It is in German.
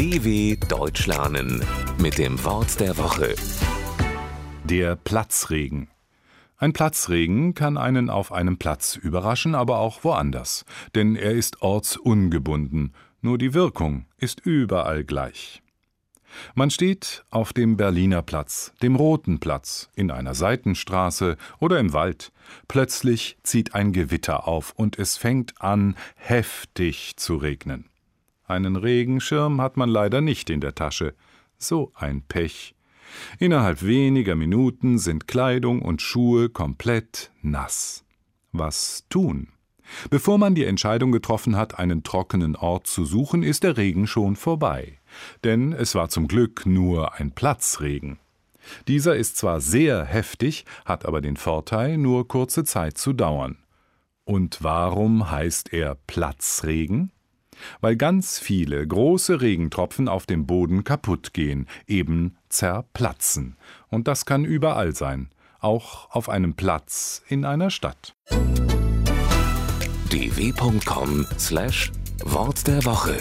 DW Deutsch lernen mit dem Wort der Woche. Der Platzregen. Ein Platzregen kann einen auf einem Platz überraschen, aber auch woanders, denn er ist ortsungebunden, nur die Wirkung ist überall gleich. Man steht auf dem Berliner Platz, dem Roten Platz, in einer Seitenstraße oder im Wald. Plötzlich zieht ein Gewitter auf und es fängt an, heftig zu regnen. Einen Regenschirm hat man leider nicht in der Tasche. So ein Pech. Innerhalb weniger Minuten sind Kleidung und Schuhe komplett nass. Was tun? Bevor man die Entscheidung getroffen hat, einen trockenen Ort zu suchen, ist der Regen schon vorbei. Denn es war zum Glück nur ein Platzregen. Dieser ist zwar sehr heftig, hat aber den Vorteil, nur kurze Zeit zu dauern. Und warum heißt er Platzregen? Weil ganz viele große Regentropfen auf dem Boden kaputt gehen, eben zerplatzen. Und das kann überall sein, auch auf einem Platz in einer Stadt. dw.com/wort der Woche